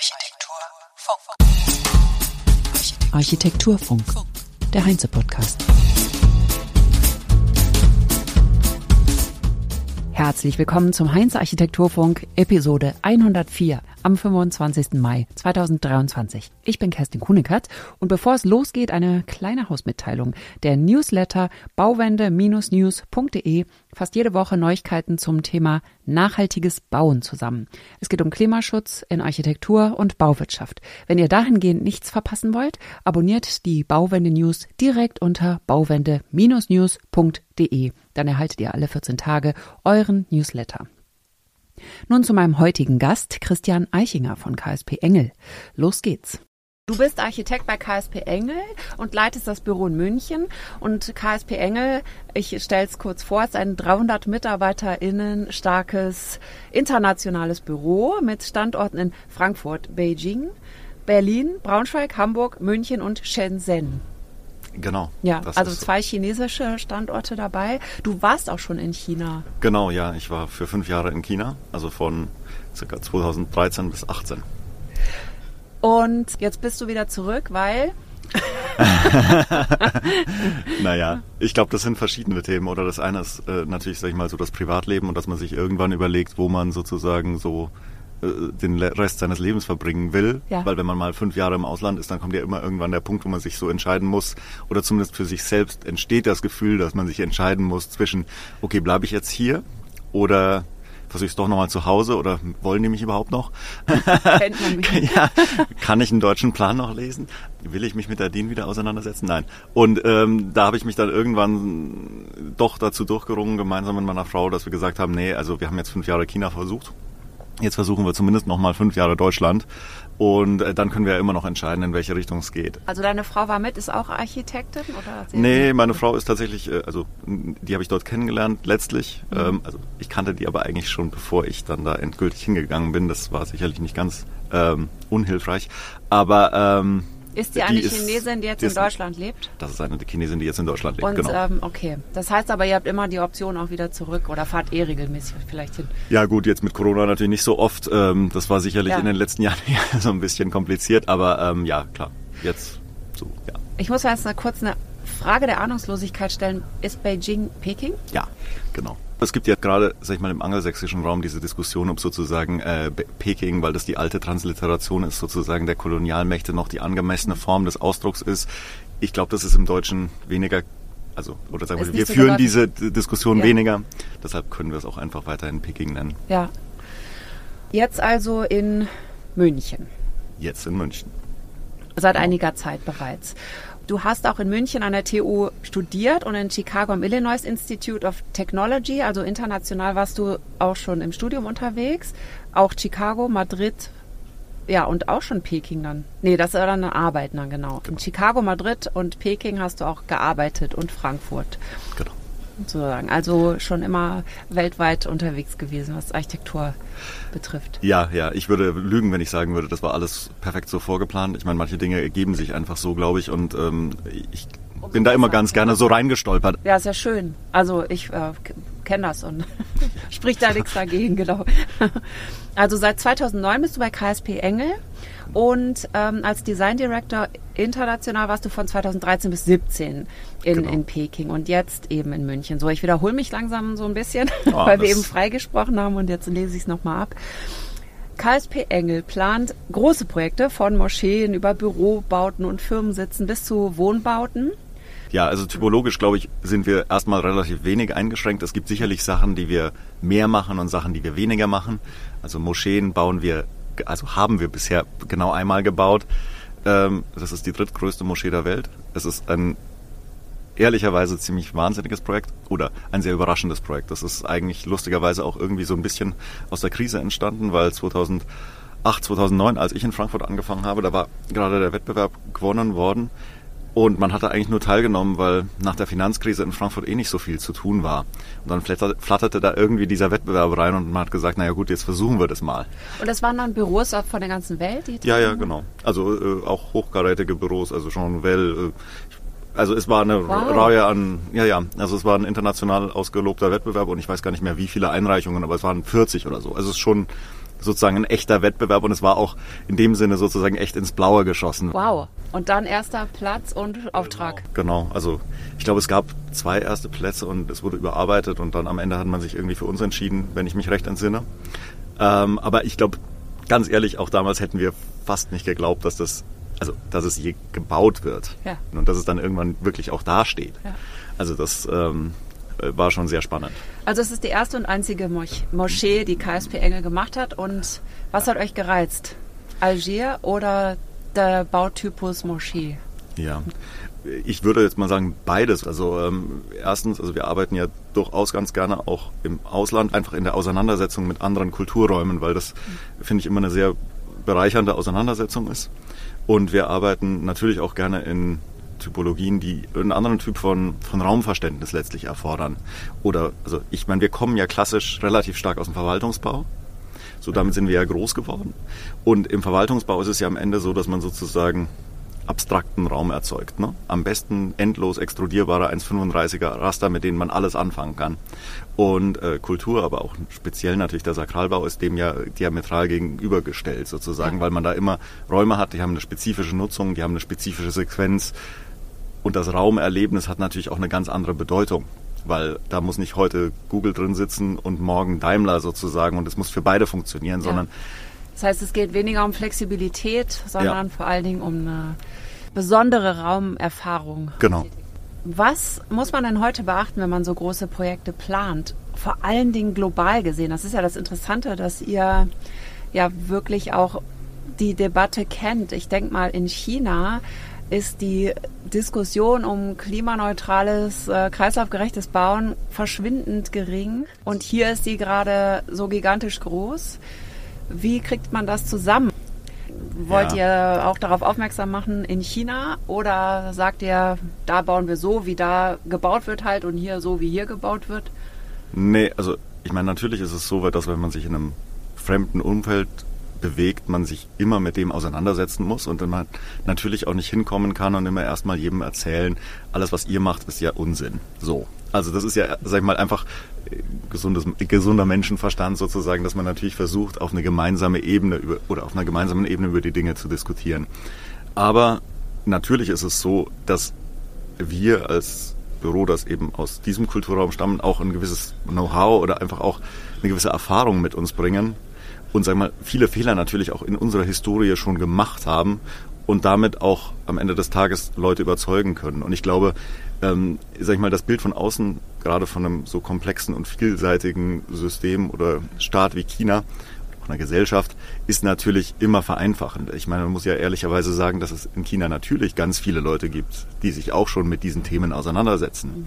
Architekturfunk. Architekturfunk, der Heinze-Podcast. Herzlich willkommen zum Heinz Architekturfunk, Episode 104 am 25. Mai 2023. Ich bin Kerstin Kunekert und bevor es losgeht, eine kleine Hausmitteilung. Der Newsletter bauwende-news.de fasst jede Woche Neuigkeiten zum Thema nachhaltiges Bauen zusammen. Es geht um Klimaschutz in Architektur und Bauwirtschaft. Wenn ihr dahingehend nichts verpassen wollt, abonniert die Bauwende News direkt unter bauwende-news.de. Dann erhaltet ihr alle 14 Tage euren Newsletter. Nun zu meinem heutigen Gast, Christian Eichinger von KSP Engel. Los geht's. Du bist Architekt bei KSP Engel und leitest das Büro in München. Und KSP Engel, ich stelle es kurz vor, ist ein 300 MitarbeiterInnen starkes internationales Büro mit Standorten in Frankfurt, Beijing, Berlin, Braunschweig, Hamburg, München und Shenzhen. Genau. Ja, also zwei chinesische Standorte dabei. Du warst auch schon in China. Genau, ja. Ich war für fünf Jahre in China, also von ca. 2013 bis 2018. Und jetzt bist du wieder zurück, weil naja, ich glaube, das sind verschiedene Themen. Oder das eine ist äh, natürlich, sag ich mal, so das Privatleben und dass man sich irgendwann überlegt, wo man sozusagen so den Rest seines Lebens verbringen will. Ja. Weil wenn man mal fünf Jahre im Ausland ist, dann kommt ja immer irgendwann der Punkt, wo man sich so entscheiden muss. Oder zumindest für sich selbst entsteht das Gefühl, dass man sich entscheiden muss zwischen, okay, bleibe ich jetzt hier oder versuche ich es doch nochmal zu Hause oder wollen die mich überhaupt noch? Kennt man mich. ja, kann ich einen deutschen Plan noch lesen? Will ich mich mit der DIN wieder auseinandersetzen? Nein. Und ähm, da habe ich mich dann irgendwann doch dazu durchgerungen, gemeinsam mit meiner Frau, dass wir gesagt haben, nee, also wir haben jetzt fünf Jahre China versucht Jetzt versuchen wir zumindest noch mal fünf Jahre Deutschland und äh, dann können wir ja immer noch entscheiden, in welche Richtung es geht. Also deine Frau war mit, ist auch Architektin oder? Nee, meine Frau ist tatsächlich, äh, also die habe ich dort kennengelernt letztlich. Mhm. Ähm, also ich kannte die aber eigentlich schon, bevor ich dann da endgültig hingegangen bin. Das war sicherlich nicht ganz ähm, unhilfreich, aber ähm, ist sie eine die Chinesin, die jetzt die in Deutschland lebt? Das ist eine Chinesin, die jetzt in Deutschland lebt, Und, genau. Ähm, okay. Das heißt aber, ihr habt immer die Option auch wieder zurück oder fahrt eh regelmäßig vielleicht hin? Ja gut, jetzt mit Corona natürlich nicht so oft. Ähm, das war sicherlich ja. in den letzten Jahren so ein bisschen kompliziert, aber ähm, ja, klar, jetzt so, ja. Ich muss jetzt mal kurz eine Frage der Ahnungslosigkeit stellen. Ist Beijing Peking? Ja, genau. Es gibt ja gerade, sag ich mal, im angelsächsischen Raum diese Diskussion, ob sozusagen äh, Peking, weil das die alte Transliteration ist, sozusagen der Kolonialmächte noch die angemessene Form des Ausdrucks ist. Ich glaube, das ist im Deutschen weniger, also, oder sagen wir, wir so führen diese Diskussion ja. weniger. Deshalb können wir es auch einfach weiterhin Peking nennen. Ja. Jetzt also in München. Jetzt in München. Seit einiger Zeit bereits. Du hast auch in München an der TU studiert und in Chicago am Illinois Institute of Technology, also international warst du auch schon im Studium unterwegs. Auch Chicago, Madrid, ja, und auch schon Peking dann. Nee, das war dann Arbeiten dann, genau. In genau. Chicago, Madrid und Peking hast du auch gearbeitet und Frankfurt. Genau sozusagen. Also schon immer weltweit unterwegs gewesen, was Architektur betrifft. Ja, ja, ich würde lügen, wenn ich sagen würde, das war alles perfekt so vorgeplant. Ich meine, manche Dinge ergeben sich einfach so, glaube ich, und ähm, ich bin da immer ganz gerne so reingestolpert. Ja, sehr schön. Also ich äh, kenne das und spricht da nichts dagegen, genau. Also seit 2009 bist du bei KSP Engel und ähm, als Design Director international warst du von 2013 bis 2017 in, genau. in Peking und jetzt eben in München. So, ich wiederhole mich langsam so ein bisschen, oh, weil wir eben freigesprochen haben und jetzt lese ich es nochmal ab. KSP Engel plant große Projekte von Moscheen über Bürobauten und Firmensitzen bis zu Wohnbauten. Ja, also typologisch, glaube ich, sind wir erstmal relativ wenig eingeschränkt. Es gibt sicherlich Sachen, die wir mehr machen und Sachen, die wir weniger machen. Also Moscheen bauen wir also haben wir bisher genau einmal gebaut. Ähm, das ist die drittgrößte Moschee der Welt. Es ist ein ehrlicherweise ziemlich wahnsinniges Projekt oder ein sehr überraschendes Projekt. Das ist eigentlich lustigerweise auch irgendwie so ein bisschen aus der Krise entstanden, weil 2008, 2009, als ich in Frankfurt angefangen habe, da war gerade der Wettbewerb gewonnen worden und man hatte eigentlich nur teilgenommen, weil nach der Finanzkrise in Frankfurt eh nicht so viel zu tun war. Und dann flatterte da irgendwie dieser Wettbewerb rein und man hat gesagt, naja gut, jetzt versuchen wir das mal. Und das waren dann Büros von der ganzen Welt? Die ja, ja, genau. Also äh, auch hochkarätige Büros, also Jean Nouvel. Äh, also es war eine wow. Reihe an, ja, ja, also es war ein international ausgelobter Wettbewerb und ich weiß gar nicht mehr, wie viele Einreichungen, aber es waren 40 oder so. Also es ist schon sozusagen ein echter Wettbewerb und es war auch in dem Sinne sozusagen echt ins Blaue geschossen. Wow. Und dann erster Platz und Auftrag. Genau. genau. Also ich glaube, es gab zwei erste Plätze und es wurde überarbeitet und dann am Ende hat man sich irgendwie für uns entschieden, wenn ich mich recht entsinne. Ähm, aber ich glaube, ganz ehrlich, auch damals hätten wir fast nicht geglaubt, dass das, also dass es je gebaut wird ja. und dass es dann irgendwann wirklich auch dasteht. Ja. Also das ähm, war schon sehr spannend. Also es ist die erste und einzige Moschee, die KSP Engel gemacht hat. Und was hat euch gereizt? Algier oder der Bautypus Moschee? Ja, ich würde jetzt mal sagen beides. Also ähm, erstens, also wir arbeiten ja durchaus ganz gerne auch im Ausland, einfach in der Auseinandersetzung mit anderen Kulturräumen, weil das finde ich immer eine sehr bereichernde Auseinandersetzung ist. Und wir arbeiten natürlich auch gerne in Typologien, die einen anderen Typ von, von Raumverständnis letztlich erfordern. Oder, also ich meine, wir kommen ja klassisch relativ stark aus dem Verwaltungsbau. So damit sind wir ja groß geworden. Und im Verwaltungsbau ist es ja am Ende so, dass man sozusagen abstrakten Raum erzeugt. Ne? Am besten endlos extrudierbare 1,35er Raster, mit denen man alles anfangen kann. Und äh, Kultur, aber auch speziell natürlich der Sakralbau, ist dem ja diametral gegenübergestellt sozusagen, ja. weil man da immer Räume hat, die haben eine spezifische Nutzung, die haben eine spezifische Sequenz. Und das Raumerlebnis hat natürlich auch eine ganz andere Bedeutung weil da muss nicht heute Google drin sitzen und morgen Daimler sozusagen und es muss für beide funktionieren, ja. sondern das heißt, es geht weniger um Flexibilität, sondern ja. vor allen Dingen um eine besondere Raumerfahrung. Genau. Was muss man denn heute beachten, wenn man so große Projekte plant? Vor allen Dingen global gesehen. Das ist ja das Interessante, dass ihr ja wirklich auch die Debatte kennt. Ich denke mal, in China ist die Diskussion um klimaneutrales, äh, kreislaufgerechtes Bauen verschwindend gering. Und hier ist sie gerade so gigantisch groß. Wie kriegt man das zusammen? Wollt ja. ihr auch darauf aufmerksam machen in China oder sagt ihr, da bauen wir so, wie da gebaut wird halt und hier so, wie hier gebaut wird? Nee, also ich meine, natürlich ist es so dass wenn man sich in einem fremden Umfeld bewegt, man sich immer mit dem auseinandersetzen muss und dann man natürlich auch nicht hinkommen kann und immer erstmal jedem erzählen, alles was ihr macht, ist ja Unsinn. So. Also das ist ja, sag ich mal, einfach gesundes, gesunder Menschenverstand sozusagen, dass man natürlich versucht, auf eine gemeinsame Ebene über, oder auf einer gemeinsamen Ebene über die Dinge zu diskutieren. Aber natürlich ist es so, dass wir als Büro, das eben aus diesem Kulturraum stammen, auch ein gewisses Know-how oder einfach auch eine gewisse Erfahrung mit uns bringen und sag mal, viele Fehler natürlich auch in unserer Historie schon gemacht haben und damit auch am Ende des Tages Leute überzeugen können. Und ich glaube, ähm, sag ich mal, das Bild von außen, gerade von einem so komplexen und vielseitigen System oder Staat wie China, auch einer Gesellschaft, ist natürlich immer vereinfachend. Ich meine, man muss ja ehrlicherweise sagen, dass es in China natürlich ganz viele Leute gibt, die sich auch schon mit diesen Themen auseinandersetzen. Mhm.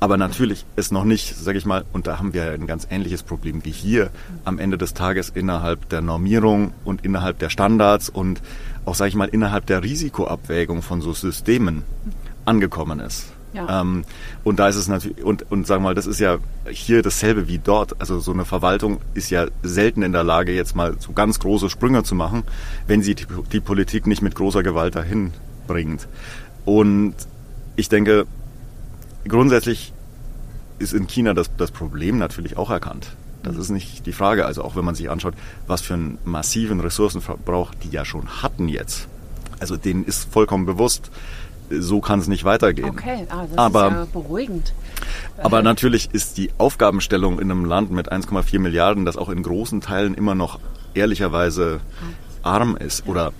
Aber natürlich ist noch nicht, sage ich mal, und da haben wir ein ganz ähnliches Problem wie hier, am Ende des Tages innerhalb der Normierung und innerhalb der Standards und auch, sage ich mal, innerhalb der Risikoabwägung von so Systemen angekommen ist. Ja. Ähm, und da ist es natürlich, und, und sagen wir mal, das ist ja hier dasselbe wie dort. Also so eine Verwaltung ist ja selten in der Lage, jetzt mal so ganz große Sprünge zu machen, wenn sie die, die Politik nicht mit großer Gewalt dahin bringt. Und ich denke, grundsätzlich ist in China das, das Problem natürlich auch erkannt. Das mhm. ist nicht die Frage. Also auch wenn man sich anschaut, was für einen massiven Ressourcenverbrauch die ja schon hatten jetzt. Also denen ist vollkommen bewusst, so kann es nicht weitergehen. Okay, ah, das aber, ist ja beruhigend. Aber natürlich ist die Aufgabenstellung in einem Land mit 1,4 Milliarden, das auch in großen Teilen immer noch ehrlicherweise arm ist oder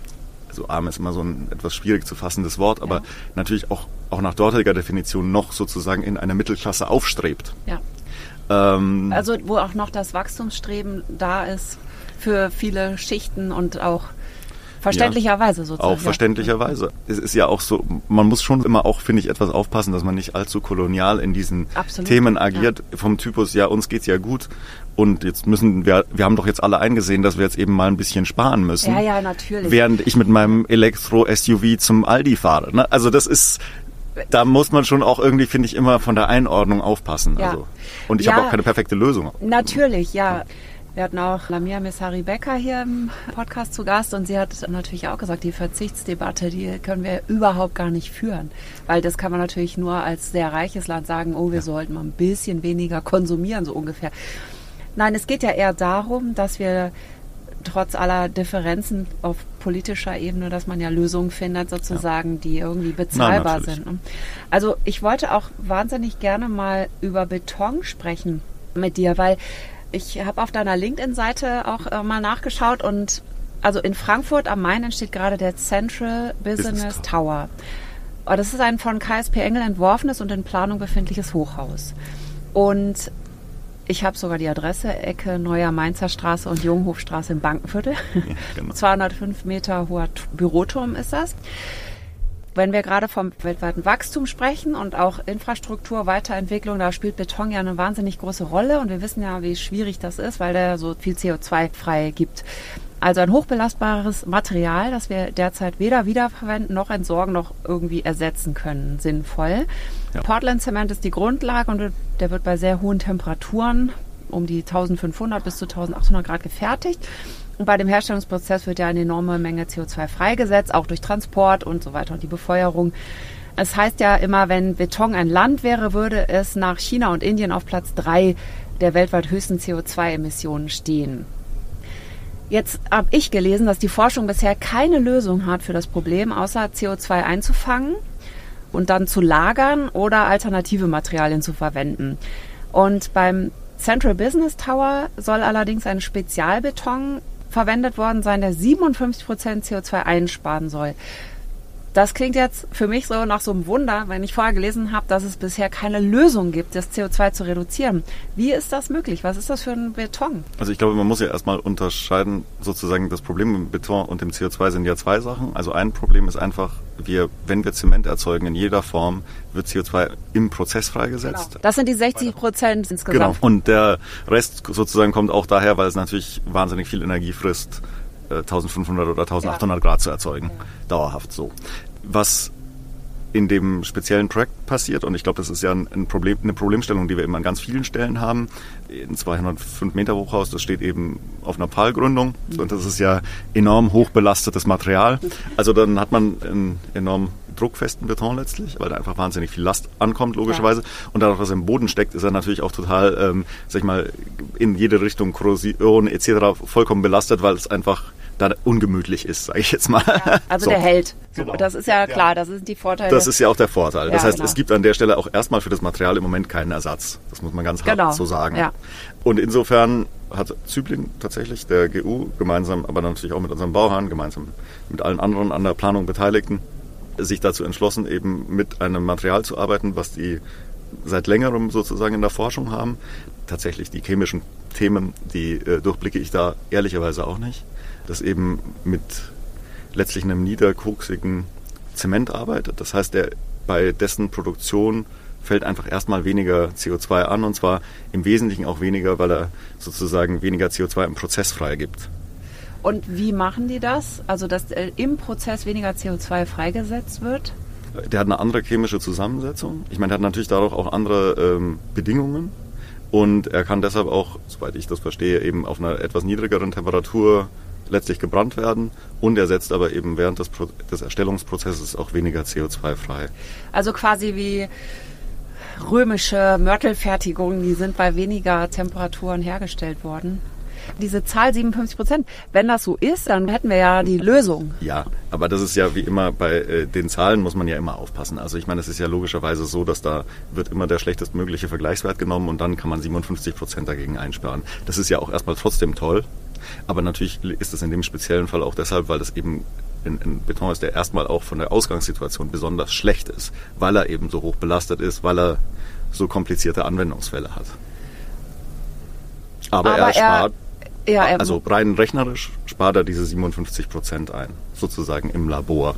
also arm ist immer so ein etwas schwierig zu fassendes Wort, aber ja. natürlich auch, auch nach dortiger Definition noch sozusagen in eine Mittelklasse aufstrebt. Ja. Ähm, also wo auch noch das Wachstumsstreben da ist für viele Schichten und auch Verständlicherweise ja, sozusagen. Auch verständlicherweise. Es ist ja auch so, man muss schon immer auch, finde ich, etwas aufpassen, dass man nicht allzu kolonial in diesen Absolut, Themen agiert. Ja. Vom Typus, ja, uns geht's ja gut. Und jetzt müssen wir, wir haben doch jetzt alle eingesehen, dass wir jetzt eben mal ein bisschen sparen müssen. Ja, ja, natürlich. Während ich mit meinem Elektro-SUV zum Aldi fahre. Ne? Also das ist, da muss man schon auch irgendwie, finde ich, immer von der Einordnung aufpassen. Ja. Also. Und ich ja, habe auch keine perfekte Lösung. Natürlich, ja. Wir hatten auch Lamia Messari Becker hier im Podcast zu Gast und sie hat natürlich auch gesagt, die Verzichtsdebatte, die können wir überhaupt gar nicht führen. Weil das kann man natürlich nur als sehr reiches Land sagen, oh, wir ja. sollten mal ein bisschen weniger konsumieren, so ungefähr. Nein, es geht ja eher darum, dass wir trotz aller Differenzen auf politischer Ebene, dass man ja Lösungen findet, sozusagen, ja. die irgendwie bezahlbar Na, sind. Also ich wollte auch wahnsinnig gerne mal über Beton sprechen mit dir, weil ich habe auf deiner LinkedIn-Seite auch äh, mal nachgeschaut und also in Frankfurt am Main entsteht gerade der Central Business, Business Tower. Tower. Das ist ein von KSP Engel entworfenes und in Planung befindliches Hochhaus. Und ich habe sogar die Adresse, Ecke Neuer Mainzer Straße und Junghofstraße im Bankenviertel. Ja, genau. 205 Meter hoher Büroturm ist das. Wenn wir gerade vom weltweiten Wachstum sprechen und auch Infrastruktur, Weiterentwicklung, da spielt Beton ja eine wahnsinnig große Rolle und wir wissen ja, wie schwierig das ist, weil der so viel CO2 frei gibt. Also ein hochbelastbares Material, das wir derzeit weder wiederverwenden noch entsorgen noch irgendwie ersetzen können, sinnvoll. Ja. Portland Zement ist die Grundlage und der wird bei sehr hohen Temperaturen um die 1500 bis zu 1800 Grad gefertigt. Bei dem Herstellungsprozess wird ja eine enorme Menge CO2 freigesetzt, auch durch Transport und so weiter und die Befeuerung. Es heißt ja immer, wenn Beton ein Land wäre, würde es nach China und Indien auf Platz drei der weltweit höchsten CO2-Emissionen stehen. Jetzt habe ich gelesen, dass die Forschung bisher keine Lösung hat für das Problem, außer CO2 einzufangen und dann zu lagern oder alternative Materialien zu verwenden. Und beim Central Business Tower soll allerdings ein Spezialbeton verwendet worden sein, der 57 Prozent CO2 einsparen soll. Das klingt jetzt für mich so nach so einem Wunder, wenn ich vorher gelesen habe, dass es bisher keine Lösung gibt, das CO2 zu reduzieren. Wie ist das möglich? Was ist das für ein Beton? Also ich glaube, man muss ja erstmal unterscheiden, sozusagen das Problem mit Beton und dem CO2 sind ja zwei Sachen. Also ein Problem ist einfach, wir, wenn wir Zement erzeugen in jeder Form, wird CO2 im Prozess freigesetzt. Genau. Das sind die 60 Prozent insgesamt. Genau. Und der Rest sozusagen kommt auch daher, weil es natürlich wahnsinnig viel Energie frisst 1500 äh, oder 1800 ja. Grad zu erzeugen. Ja. Dauerhaft so. Was in dem speziellen Projekt passiert. Und ich glaube, das ist ja ein Problem, eine Problemstellung, die wir eben an ganz vielen Stellen haben. Ein 205 Meter Hochhaus, das steht eben auf einer Pfahlgründung. Mhm. Und das ist ja enorm hoch belastetes Material. Also dann hat man einen enorm druckfesten Beton letztlich, weil da einfach wahnsinnig viel Last ankommt, logischerweise. Ja. Und dadurch, was im Boden steckt, ist er natürlich auch total, ähm, sag ich mal, in jede Richtung Korrosion etc. vollkommen belastet, weil es einfach da ungemütlich ist, sage ich jetzt mal. Ja, also so. der hält. Genau. Das ist ja klar, das sind die Vorteile. Das ist ja auch der Vorteil. Das ja, heißt, genau. es gibt an der Stelle auch erstmal für das Material im Moment keinen Ersatz. Das muss man ganz hart genau. so sagen. Ja. Und insofern hat Zübling tatsächlich, der GU, gemeinsam, aber natürlich auch mit unserem Bauherrn, gemeinsam mit allen anderen an der Planung Beteiligten, sich dazu entschlossen, eben mit einem Material zu arbeiten, was die seit längerem sozusagen in der Forschung haben. Tatsächlich die chemischen Themen, die äh, durchblicke ich da ehrlicherweise auch nicht das eben mit letztlich einem niederkoksigen Zement arbeitet. Das heißt, der, bei dessen Produktion fällt einfach erstmal weniger CO2 an und zwar im Wesentlichen auch weniger, weil er sozusagen weniger CO2 im Prozess freigibt. Und wie machen die das? Also, dass im Prozess weniger CO2 freigesetzt wird? Der hat eine andere chemische Zusammensetzung. Ich meine, der hat natürlich dadurch auch andere ähm, Bedingungen. Und er kann deshalb auch, soweit ich das verstehe, eben auf einer etwas niedrigeren Temperatur letztlich gebrannt werden und er setzt aber eben während des, Pro des Erstellungsprozesses auch weniger CO2 frei. Also quasi wie römische Mörtelfertigungen, die sind bei weniger Temperaturen hergestellt worden. Diese Zahl 57 Prozent, wenn das so ist, dann hätten wir ja die Lösung. Ja, aber das ist ja wie immer bei äh, den Zahlen muss man ja immer aufpassen. Also ich meine, es ist ja logischerweise so, dass da wird immer der schlechtestmögliche Vergleichswert genommen und dann kann man 57 Prozent dagegen einsparen. Das ist ja auch erstmal trotzdem toll, aber natürlich ist es in dem speziellen Fall auch deshalb, weil das eben ein, ein Beton ist, der erstmal auch von der Ausgangssituation besonders schlecht ist, weil er eben so hoch belastet ist, weil er so komplizierte Anwendungsfälle hat. Aber, Aber er spart, er, ja, er, also rein rechnerisch spart er diese 57 Prozent ein, sozusagen im Labor.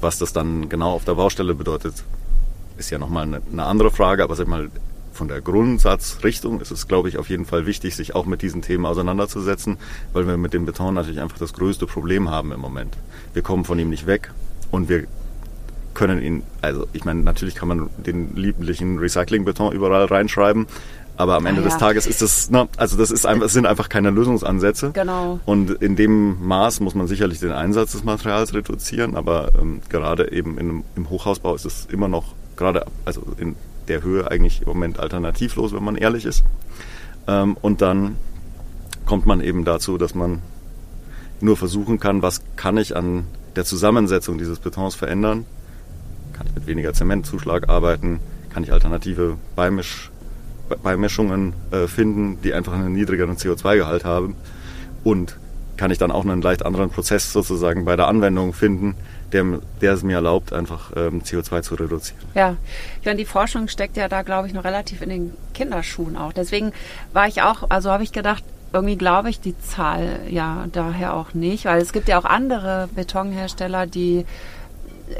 Was das dann genau auf der Baustelle bedeutet, ist ja nochmal eine, eine andere Frage, aber sag mal, von der Grundsatzrichtung ist es, glaube ich, auf jeden Fall wichtig, sich auch mit diesen Themen auseinanderzusetzen, weil wir mit dem Beton natürlich einfach das größte Problem haben im Moment. Wir kommen von ihm nicht weg und wir können ihn, also ich meine, natürlich kann man den lieblichen Recyclingbeton überall reinschreiben, aber am Ende ah, ja. des Tages ist das, ne, also das ist einfach, sind einfach keine Lösungsansätze. Genau. Und in dem Maß muss man sicherlich den Einsatz des Materials reduzieren, aber ähm, gerade eben in, im Hochhausbau ist es immer noch, gerade also in der Höhe eigentlich im Moment alternativlos, wenn man ehrlich ist. Ähm, und dann kommt man eben dazu, dass man nur versuchen kann, was kann ich an der Zusammensetzung dieses Betons verändern? Kann ich mit weniger Zementzuschlag arbeiten? Kann ich alternative Beimisch, Beimischungen äh, finden, die einfach einen niedrigeren CO2-Gehalt haben? Und kann ich dann auch einen leicht anderen Prozess sozusagen bei der Anwendung finden, der, der es mir erlaubt, einfach ähm, CO2 zu reduzieren. Ja, ich meine, die Forschung steckt ja da, glaube ich, noch relativ in den Kinderschuhen auch. Deswegen war ich auch, also habe ich gedacht, irgendwie glaube ich die Zahl ja daher auch nicht, weil es gibt ja auch andere Betonhersteller, die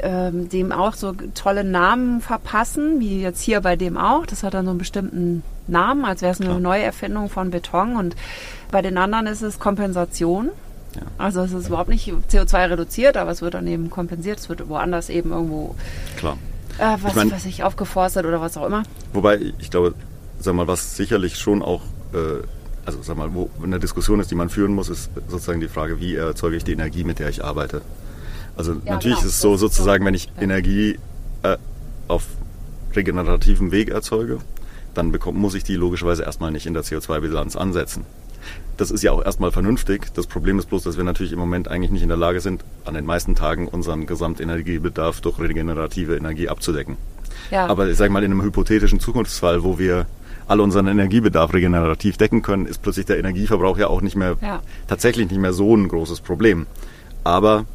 ähm, dem auch so tolle Namen verpassen, wie jetzt hier bei dem auch. Das hat dann so einen bestimmten Namen, als wäre es eine Klar. Neuerfindung von Beton. Und bei den anderen ist es Kompensation. Ja. Also es ist überhaupt nicht CO2 reduziert, aber es wird dann eben kompensiert. Es wird woanders eben irgendwo Klar. Äh, was, ich mein, was ich aufgeforstet oder was auch immer. Wobei ich glaube, sag mal, was sicherlich schon auch äh, also sag mal, wo eine Diskussion ist, die man führen muss, ist sozusagen die Frage, wie erzeuge ich die Energie, mit der ich arbeite. Also ja, natürlich genau. ist es so sozusagen, wenn ich ja. Energie äh, auf regenerativem Weg erzeuge, dann bekomm, muss ich die logischerweise erstmal nicht in der CO2-Bilanz ansetzen. Das ist ja auch erstmal vernünftig. Das Problem ist bloß, dass wir natürlich im Moment eigentlich nicht in der Lage sind, an den meisten Tagen unseren Gesamtenergiebedarf durch regenerative Energie abzudecken. Ja. Aber ich sage mal, in einem hypothetischen Zukunftsfall, wo wir all unseren Energiebedarf regenerativ decken können, ist plötzlich der Energieverbrauch ja auch nicht mehr ja. tatsächlich nicht mehr so ein großes Problem. Aber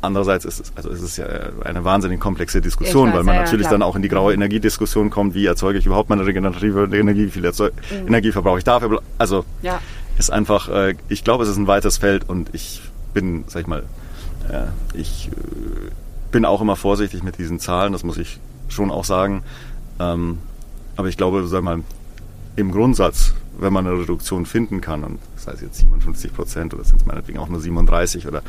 andererseits ist es, also es ist ja eine wahnsinnig komplexe Diskussion, weiß, weil man ja, natürlich klar. dann auch in die graue Energiediskussion kommt, wie erzeuge ich überhaupt meine regenerative Energie, wie viel Erzeug mhm. Energie verbrauche ich dafür. Also ja. Ist einfach, äh, ich glaube, es ist ein weites Feld und ich bin, sag ich mal, äh, ich äh, bin auch immer vorsichtig mit diesen Zahlen, das muss ich schon auch sagen. Ähm, aber ich glaube, sag mal, im Grundsatz, wenn man eine Reduktion finden kann, und das heißt jetzt 57 Prozent oder sind es meinetwegen auch nur 37 oder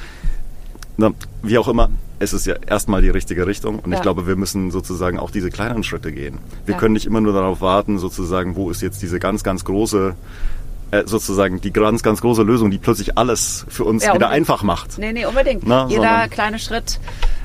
na, wie auch immer, es ist ja erstmal die richtige Richtung und ja. ich glaube, wir müssen sozusagen auch diese kleinen Schritte gehen. Wir ja. können nicht immer nur darauf warten, sozusagen, wo ist jetzt diese ganz, ganz große äh, sozusagen die ganz, ganz große Lösung, die plötzlich alles für uns ja, wieder einfach macht. Nee, nee, unbedingt. Na, Jeder kleine Schritt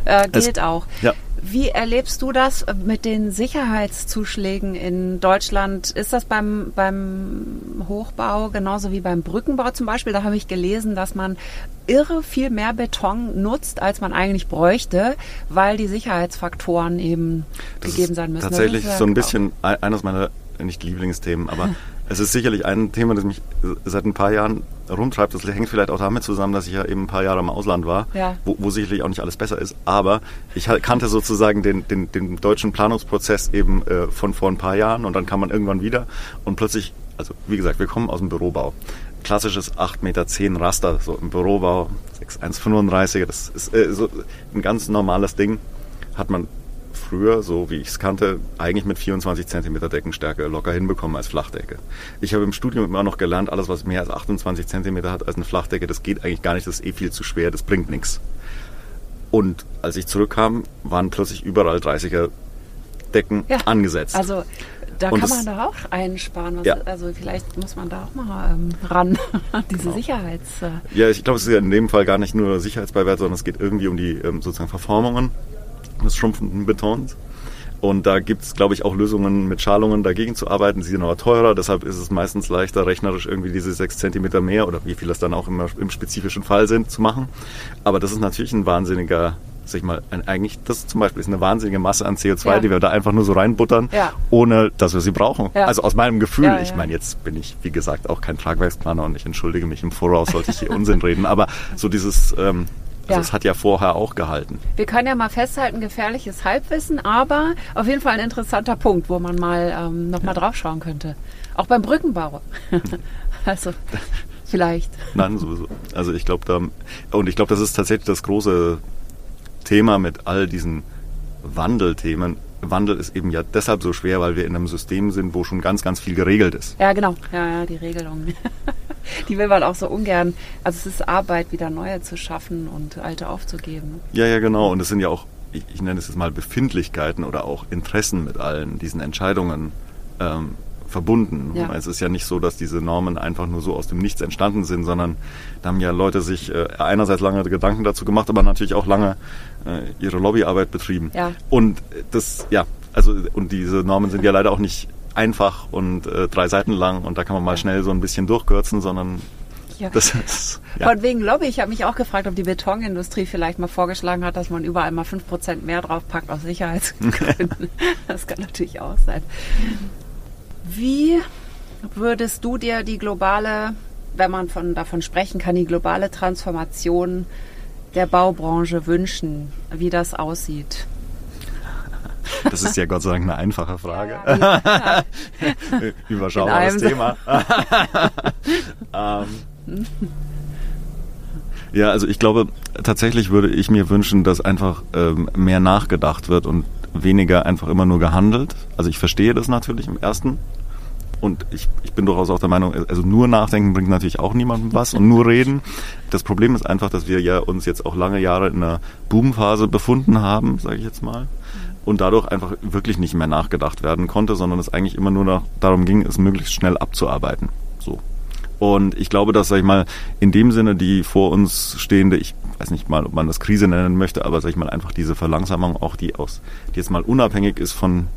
äh, gilt auch. Ja. Wie erlebst du das mit den Sicherheitszuschlägen in Deutschland? Ist das beim, beim Hochbau genauso wie beim Brückenbau zum Beispiel? Da habe ich gelesen, dass man irre viel mehr Beton nutzt, als man eigentlich bräuchte, weil die Sicherheitsfaktoren eben das gegeben sein müssen. Tatsächlich so ein bisschen eines meiner nicht Lieblingsthemen, aber es ist sicherlich ein Thema, das mich seit ein paar Jahren rumtreibt. Das hängt vielleicht auch damit zusammen, dass ich ja eben ein paar Jahre im Ausland war, ja. wo, wo, sicherlich auch nicht alles besser ist. Aber ich kannte sozusagen den, den, den deutschen Planungsprozess eben äh, von vor ein paar Jahren und dann kam man irgendwann wieder und plötzlich, also wie gesagt, wir kommen aus dem Bürobau. Klassisches 8,10 Meter Raster, so im Bürobau, 1,35, das ist äh, so ein ganz normales Ding. Hat man früher, so wie ich es kannte, eigentlich mit 24 cm Deckenstärke locker hinbekommen als Flachdecke. Ich habe im Studium immer noch gelernt, alles was mehr als 28 cm hat als eine Flachdecke, das geht eigentlich gar nicht, das ist eh viel zu schwer, das bringt nichts. Und als ich zurückkam, waren plötzlich überall 30er Decken ja, angesetzt. Also da und kann man da auch einsparen. Ja. Also vielleicht muss man da auch mal ähm, ran, diese genau. Sicherheits... Äh ja, ich glaube, es ist ja in dem Fall gar nicht nur Sicherheitsbeiwert, sondern es geht irgendwie um die ähm, sozusagen Verformungen des schrumpfenden Betons. Und da gibt es, glaube ich, auch Lösungen mit Schalungen dagegen zu arbeiten. Sie sind aber teurer, deshalb ist es meistens leichter, rechnerisch irgendwie diese sechs Zentimeter mehr oder wie viel das dann auch immer im spezifischen Fall sind, zu machen. Aber das ist natürlich ein wahnsinniger, sag ich mal, ein, eigentlich, das zum Beispiel ist eine wahnsinnige Masse an CO2, ja. die wir da einfach nur so reinbuttern, ja. ohne dass wir sie brauchen. Ja. Also aus meinem Gefühl, ich meine, jetzt bin ich, wie gesagt, auch kein Tragwerksplaner und ich entschuldige mich im Voraus, sollte ich hier Unsinn reden, aber so dieses, ähm, also es hat ja vorher auch gehalten. Wir können ja mal festhalten, gefährliches Halbwissen, aber auf jeden Fall ein interessanter Punkt, wo man mal ähm, noch ja. drauf schauen könnte. Auch beim Brückenbau. also vielleicht. Nein, sowieso. Also ich glaube da und ich glaube, das ist tatsächlich das große Thema mit all diesen Wandelthemen. Wandel ist eben ja deshalb so schwer, weil wir in einem System sind, wo schon ganz, ganz viel geregelt ist. Ja, genau. Ja, ja, die Regelung. die will man auch so ungern. Also es ist Arbeit, wieder neue zu schaffen und alte aufzugeben. Ja, ja, genau. Und es sind ja auch, ich, ich nenne es jetzt mal Befindlichkeiten oder auch Interessen mit allen diesen Entscheidungen ähm, verbunden. Ja. Es ist ja nicht so, dass diese Normen einfach nur so aus dem Nichts entstanden sind, sondern da haben ja Leute sich äh, einerseits lange Gedanken dazu gemacht, aber natürlich auch lange äh, ihre Lobbyarbeit betrieben. Ja. Und das, ja, also und diese Normen sind ja leider auch nicht einfach und äh, drei Seiten lang und da kann man mal schnell so ein bisschen durchkürzen, sondern Ja. Das ist, ja. Von wegen Lobby. Ich habe mich auch gefragt, ob die Betonindustrie vielleicht mal vorgeschlagen hat, dass man überall mal 5% mehr draufpackt aus Sicherheitsgründen. das kann natürlich auch sein. Wie würdest du dir die globale, wenn man von, davon sprechen kann, die globale Transformation der Baubranche wünschen, wie das aussieht? Das ist ja Gott sei Dank eine einfache Frage. Ja, ja. Überschaubares Thema. ähm, ja, also ich glaube, tatsächlich würde ich mir wünschen, dass einfach ähm, mehr nachgedacht wird und weniger einfach immer nur gehandelt. Also ich verstehe das natürlich im ersten. Und ich, ich bin durchaus auch der Meinung, also nur nachdenken bringt natürlich auch niemandem was und nur reden. Das Problem ist einfach, dass wir ja uns jetzt auch lange Jahre in einer Boomphase befunden haben, sage ich jetzt mal und dadurch einfach wirklich nicht mehr nachgedacht werden konnte, sondern es eigentlich immer nur noch darum ging, es möglichst schnell abzuarbeiten. So. Und ich glaube, dass, sag ich mal, in dem Sinne die vor uns stehende, ich weiß nicht mal, ob man das Krise nennen möchte, aber sag ich mal, einfach diese Verlangsamung auch, die aus, die jetzt mal unabhängig ist von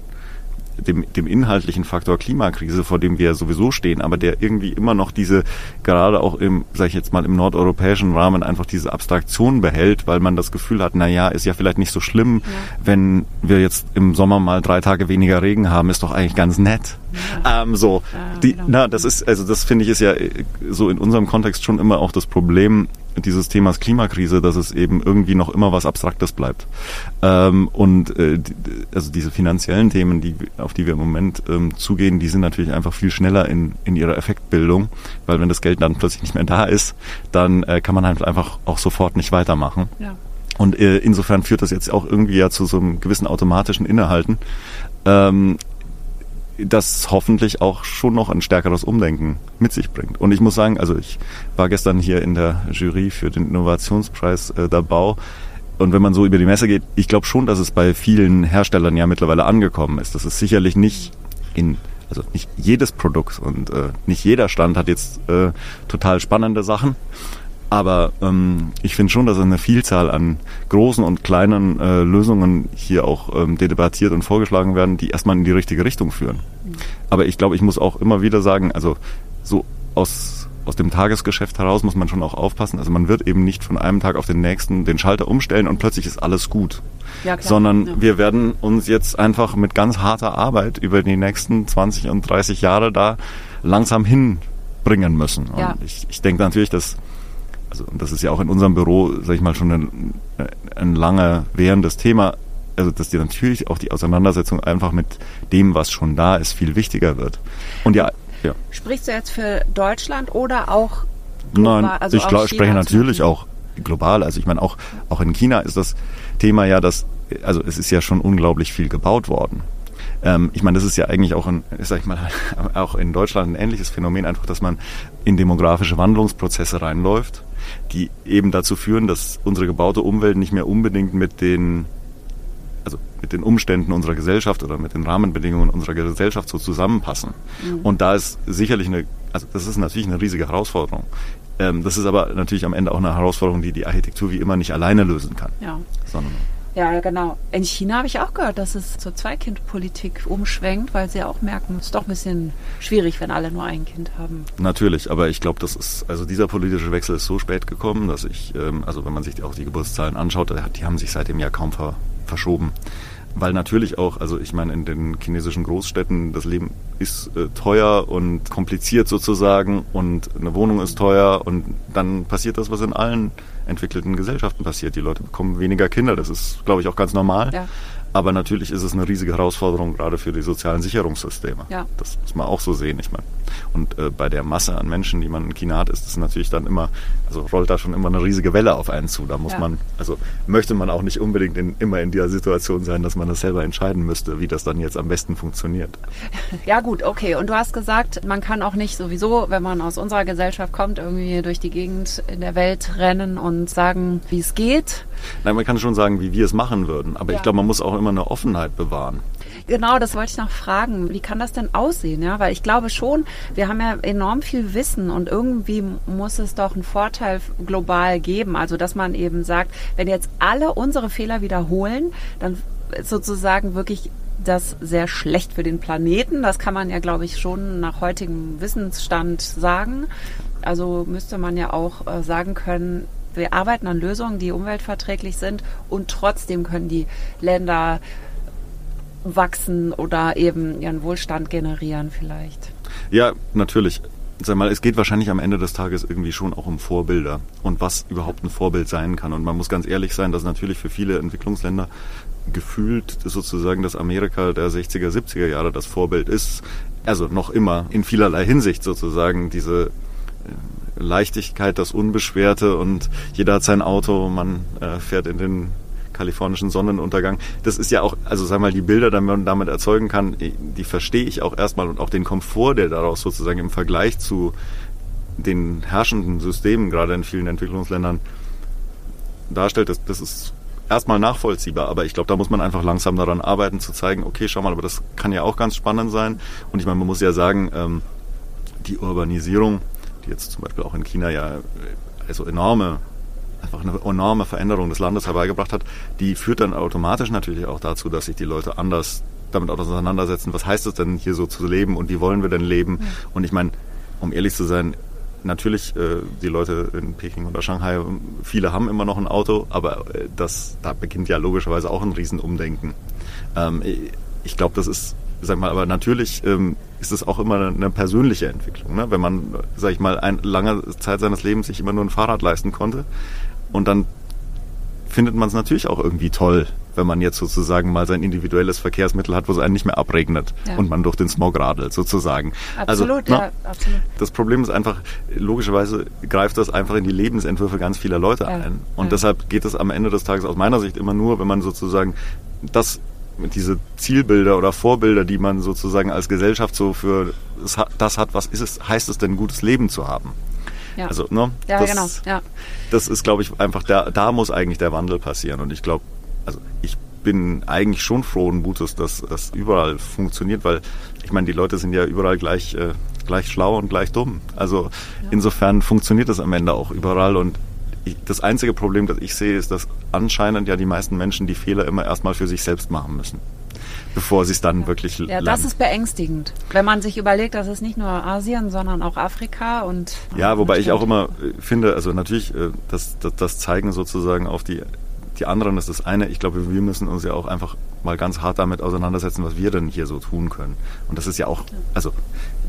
dem, dem inhaltlichen Faktor Klimakrise, vor dem wir sowieso stehen, aber der irgendwie immer noch diese, gerade auch im, sag ich jetzt mal, im nordeuropäischen Rahmen einfach diese Abstraktion behält, weil man das Gefühl hat, na ja, ist ja vielleicht nicht so schlimm, ja. wenn wir jetzt im Sommer mal drei Tage weniger Regen haben, ist doch eigentlich ganz nett. Ja. Ähm, so, ja, die, genau. na, das ist, also das finde ich ist ja äh, so in unserem Kontext schon immer auch das Problem, dieses Themas Klimakrise, dass es eben irgendwie noch immer was Abstraktes bleibt. Ähm, und äh, also diese finanziellen Themen, die, auf die wir im Moment ähm, zugehen, die sind natürlich einfach viel schneller in, in ihrer Effektbildung, weil wenn das Geld dann plötzlich nicht mehr da ist, dann äh, kann man halt einfach auch sofort nicht weitermachen. Ja. Und äh, insofern führt das jetzt auch irgendwie ja zu so einem gewissen automatischen Innehalten. Ähm, das hoffentlich auch schon noch ein stärkeres Umdenken mit sich bringt. Und ich muss sagen, also ich war gestern hier in der Jury für den Innovationspreis äh, der Bau. Und wenn man so über die Messe geht, ich glaube schon, dass es bei vielen Herstellern ja mittlerweile angekommen ist. Das ist sicherlich nicht in, also nicht jedes Produkt und äh, nicht jeder Stand hat jetzt äh, total spannende Sachen. Aber ähm, ich finde schon, dass eine Vielzahl an großen und kleinen äh, Lösungen hier auch ähm, debattiert und vorgeschlagen werden, die erstmal in die richtige Richtung führen. Aber ich glaube, ich muss auch immer wieder sagen, also so aus, aus dem Tagesgeschäft heraus muss man schon auch aufpassen. Also man wird eben nicht von einem Tag auf den nächsten den Schalter umstellen und plötzlich ist alles gut. Ja, klar. Sondern ja. wir werden uns jetzt einfach mit ganz harter Arbeit über die nächsten 20 und 30 Jahre da langsam hinbringen müssen. Und ja. ich, ich denke natürlich, dass also das ist ja auch in unserem Büro, sag ich mal, schon ein, ein lange währendes Thema, also dass dir natürlich auch die Auseinandersetzung einfach mit dem, was schon da ist, viel wichtiger wird. Und ja, ja. Sprichst du jetzt für Deutschland oder auch global? Nein, also ich glaub, spreche natürlich auch global. Also ich meine, auch, auch in China ist das Thema ja, dass, also es ist ja schon unglaublich viel gebaut worden. Ähm, ich meine, das ist ja eigentlich auch, in, sag ich mal, auch in Deutschland ein ähnliches Phänomen, einfach, dass man in demografische Wandlungsprozesse reinläuft die eben dazu führen, dass unsere gebaute Umwelt nicht mehr unbedingt mit den also mit den Umständen unserer Gesellschaft oder mit den Rahmenbedingungen unserer Gesellschaft so zusammenpassen. Mhm. Und da ist sicherlich eine, also das ist natürlich eine riesige Herausforderung. Ähm, das ist aber natürlich am Ende auch eine Herausforderung, die die Architektur wie immer nicht alleine lösen kann. Ja. Sondern ja, genau. In China habe ich auch gehört, dass es zur Zweikindpolitik umschwenkt, weil sie auch merken, es ist doch ein bisschen schwierig, wenn alle nur ein Kind haben. Natürlich, aber ich glaube, das ist, also dieser politische Wechsel ist so spät gekommen, dass ich, ähm, also wenn man sich auch die Geburtszahlen anschaut, die haben sich seitdem ja kaum ver, verschoben. Weil natürlich auch, also ich meine, in den chinesischen Großstädten, das Leben ist äh, teuer und kompliziert sozusagen und eine Wohnung ist teuer und dann passiert das, was in allen entwickelten Gesellschaften passiert. Die Leute bekommen weniger Kinder, das ist, glaube ich, auch ganz normal. Ja. Aber natürlich ist es eine riesige Herausforderung, gerade für die sozialen Sicherungssysteme. Ja. Das muss man auch so sehen. Ich meine, und äh, bei der Masse an Menschen, die man in China hat, ist es natürlich dann immer, also rollt da schon immer eine riesige Welle auf einen zu. Da muss ja. man, also möchte man auch nicht unbedingt in, immer in dieser Situation sein, dass man das selber entscheiden müsste, wie das dann jetzt am besten funktioniert. Ja gut, okay. Und du hast gesagt, man kann auch nicht sowieso, wenn man aus unserer Gesellschaft kommt, irgendwie durch die Gegend in der Welt rennen und sagen, wie es geht. Nein, man kann schon sagen, wie wir es machen würden. Aber ja. ich glaube, man muss auch immer eine Offenheit bewahren. Genau, das wollte ich noch fragen. Wie kann das denn aussehen? Ja, weil ich glaube schon, wir haben ja enorm viel Wissen und irgendwie muss es doch einen Vorteil global geben. Also, dass man eben sagt, wenn jetzt alle unsere Fehler wiederholen, dann sozusagen wirklich das sehr schlecht für den Planeten. Das kann man ja, glaube ich, schon nach heutigem Wissensstand sagen. Also müsste man ja auch äh, sagen können, wir arbeiten an Lösungen, die umweltverträglich sind und trotzdem können die Länder wachsen oder eben ihren Wohlstand generieren vielleicht. Ja, natürlich. Sag mal, es geht wahrscheinlich am Ende des Tages irgendwie schon auch um Vorbilder und was überhaupt ein Vorbild sein kann. Und man muss ganz ehrlich sein, dass natürlich für viele Entwicklungsländer gefühlt sozusagen das Amerika der 60er, 70er Jahre das Vorbild ist. Also noch immer in vielerlei Hinsicht sozusagen diese äh, Leichtigkeit, das Unbeschwerte und jeder hat sein Auto, man äh, fährt in den kalifornischen Sonnenuntergang. Das ist ja auch, also sag mal, die Bilder, die man damit erzeugen kann, die verstehe ich auch erstmal und auch den Komfort, der daraus sozusagen im Vergleich zu den herrschenden Systemen, gerade in vielen Entwicklungsländern, darstellt, das, das ist erstmal nachvollziehbar, aber ich glaube, da muss man einfach langsam daran arbeiten, zu zeigen, okay, schau mal, aber das kann ja auch ganz spannend sein. Und ich meine, man muss ja sagen, ähm, die Urbanisierung, die jetzt zum Beispiel auch in China ja also enorme einfach eine enorme Veränderung des Landes herbeigebracht hat, die führt dann automatisch natürlich auch dazu, dass sich die Leute anders damit auseinandersetzen, was heißt es denn hier so zu leben und wie wollen wir denn leben? Ja. Und ich meine, um ehrlich zu sein, natürlich äh, die Leute in Peking oder Shanghai, viele haben immer noch ein Auto, aber äh, das, da beginnt ja logischerweise auch ein Riesenumdenken. Ähm, ich glaube, das ist, sag mal, aber natürlich ähm, ist es auch immer eine persönliche Entwicklung. Ne? Wenn man, sag ich mal, eine lange Zeit seines Lebens sich immer nur ein Fahrrad leisten konnte, und dann findet man es natürlich auch irgendwie toll, wenn man jetzt sozusagen mal sein individuelles Verkehrsmittel hat, wo es einen nicht mehr abregnet ja. und man durch den Smog radelt, sozusagen. Absolut, also, ja, absolut. Das Problem ist einfach, logischerweise greift das einfach in die Lebensentwürfe ganz vieler Leute ja. ein. Und ja. deshalb geht es am Ende des Tages aus meiner Sicht immer nur, wenn man sozusagen das diese Zielbilder oder Vorbilder, die man sozusagen als Gesellschaft so für das hat, was ist es, heißt es denn, gutes Leben zu haben? Ja. Also, ne? Ja, das, genau. Ja. Das ist, glaube ich, einfach, da, da muss eigentlich der Wandel passieren. Und ich glaube, also ich bin eigentlich schon frohen Mutes, dass das überall funktioniert, weil ich meine, die Leute sind ja überall gleich, äh, gleich schlau und gleich dumm. Also ja. insofern funktioniert das am Ende auch überall und ich, das einzige Problem, das ich sehe, ist, dass anscheinend ja die meisten Menschen die Fehler immer erstmal für sich selbst machen müssen bevor sie es dann wirklich Ja, lernen. das ist beängstigend, wenn man sich überlegt, dass es nicht nur Asien, sondern auch Afrika und ja, wobei ich auch immer äh, finde, also natürlich, äh, das, das, das zeigen sozusagen auf die die anderen ist das eine. Ich glaube, wir müssen uns ja auch einfach mal ganz hart damit auseinandersetzen, was wir denn hier so tun können. Und das ist ja auch, also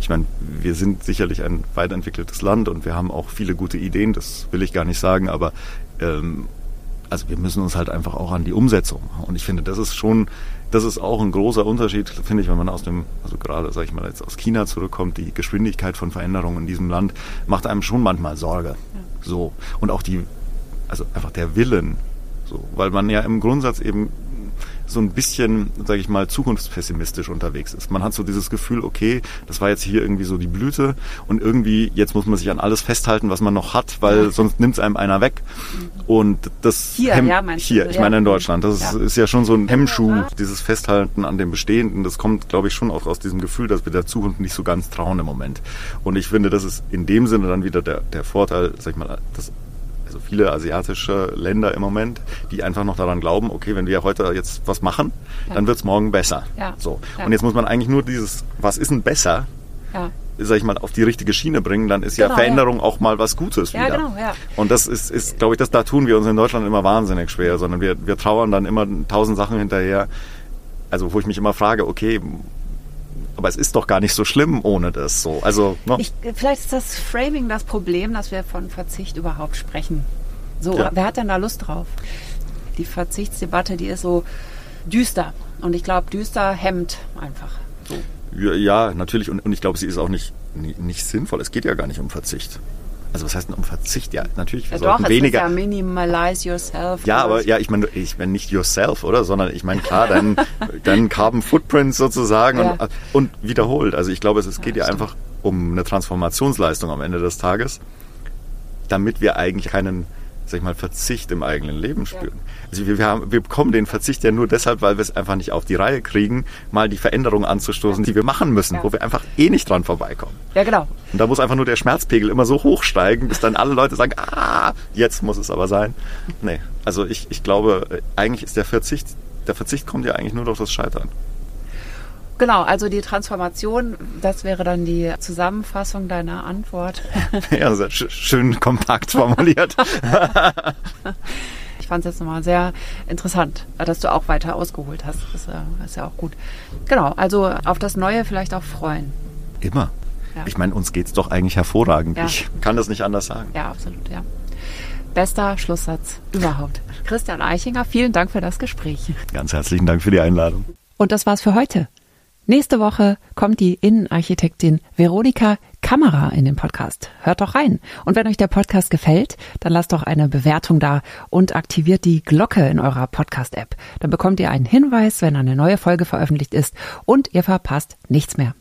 ich meine, wir sind sicherlich ein weit entwickeltes Land und wir haben auch viele gute Ideen, das will ich gar nicht sagen, aber ähm, also wir müssen uns halt einfach auch an die Umsetzung. Und ich finde, das ist schon das ist auch ein großer Unterschied, finde ich, wenn man aus dem, also gerade, sag ich mal, jetzt aus China zurückkommt, die Geschwindigkeit von Veränderungen in diesem Land macht einem schon manchmal Sorge. Ja. So. Und auch die, also einfach der Willen, so. Weil man ja im Grundsatz eben so ein bisschen, sage ich mal, zukunftspessimistisch unterwegs ist. Man hat so dieses Gefühl, okay, das war jetzt hier irgendwie so die Blüte und irgendwie jetzt muss man sich an alles festhalten, was man noch hat, weil sonst nimmt es einem einer weg. Und das hier, Hem ja, hier, ich meine in Deutschland, das ja. ist ja schon so ein Hemmschuh, dieses Festhalten an dem Bestehenden. Das kommt, glaube ich, schon auch aus diesem Gefühl, dass wir der Zukunft nicht so ganz trauen im Moment. Und ich finde, das ist in dem Sinne dann wieder der, der Vorteil, sag ich mal, das also viele asiatische Länder im Moment, die einfach noch daran glauben, okay, wenn wir heute jetzt was machen, ja. dann wird es morgen besser. Ja. So. Ja. Und jetzt muss man eigentlich nur dieses, was ist denn besser, ja. sag ich mal, auf die richtige Schiene bringen, dann ist genau, ja Veränderung auch mal was Gutes wieder. Ja, genau, ja. Und das ist, ist glaube ich, das da tun wir uns in Deutschland immer wahnsinnig schwer, sondern wir, wir trauern dann immer tausend Sachen hinterher. Also wo ich mich immer frage, okay, aber es ist doch gar nicht so schlimm ohne das so. Also, ne? ich, vielleicht ist das Framing das Problem, dass wir von Verzicht überhaupt sprechen. So, ja. wer hat denn da Lust drauf? Die Verzichtsdebatte, die ist so düster. Und ich glaube, düster hemmt einfach. So. Ja, ja, natürlich. Und, und ich glaube, sie ist auch nicht, nicht, nicht sinnvoll. Es geht ja gar nicht um Verzicht. Also was heißt denn um Verzicht? Ja, natürlich. Wir ja, sollten doch, weniger. Ja minimalize yourself. Ja, aber ja, ich meine, ich meine nicht yourself, oder? Sondern ich meine klar, dein, dein Carbon Footprint sozusagen ja. und, und, wiederholt. Also ich glaube, es, es geht ja, ja einfach um eine Transformationsleistung am Ende des Tages, damit wir eigentlich keinen sag ich mal, Verzicht im eigenen Leben spüren. Ja. Also wir, wir, haben, wir bekommen den Verzicht ja nur deshalb, weil wir es einfach nicht auf die Reihe kriegen, mal die Veränderungen anzustoßen, ja. die wir machen müssen, ja. wo wir einfach eh nicht dran vorbeikommen. Ja, genau. Und da muss einfach nur der Schmerzpegel immer so hoch steigen, bis dann alle Leute sagen, ah, jetzt muss es aber sein. Nee, also ich, ich glaube, eigentlich ist der Verzicht, der Verzicht kommt ja eigentlich nur durch das Scheitern. Genau, also die Transformation, das wäre dann die Zusammenfassung deiner Antwort. ja, sehr schön kompakt formuliert. ich fand es jetzt nochmal sehr interessant, dass du auch weiter ausgeholt hast. Das ist ja auch gut. Genau, also auf das Neue vielleicht auch freuen. Immer. Ja. Ich meine, uns geht es doch eigentlich hervorragend. Ja. Ich kann das nicht anders sagen. Ja, absolut, ja. Bester Schlusssatz überhaupt. Christian Eichinger, vielen Dank für das Gespräch. Ganz herzlichen Dank für die Einladung. Und das war's für heute. Nächste Woche kommt die Innenarchitektin Veronika Kamera in den Podcast. Hört doch rein. Und wenn euch der Podcast gefällt, dann lasst doch eine Bewertung da und aktiviert die Glocke in eurer Podcast-App. Dann bekommt ihr einen Hinweis, wenn eine neue Folge veröffentlicht ist und ihr verpasst nichts mehr.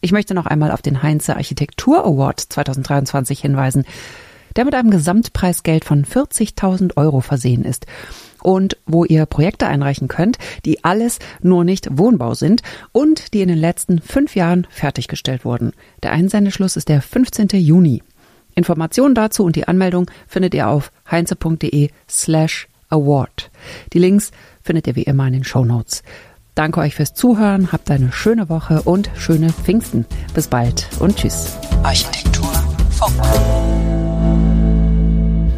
Ich möchte noch einmal auf den Heinze Architektur Award 2023 hinweisen, der mit einem Gesamtpreisgeld von 40.000 Euro versehen ist und wo ihr Projekte einreichen könnt, die alles nur nicht Wohnbau sind und die in den letzten fünf Jahren fertiggestellt wurden. Der Einsendeschluss ist der 15. Juni. Informationen dazu und die Anmeldung findet ihr auf heinze.de slash award. Die Links findet ihr wie immer in den Show Notes. Danke euch fürs Zuhören, habt eine schöne Woche und schöne Pfingsten. Bis bald und tschüss. Architektur Funk.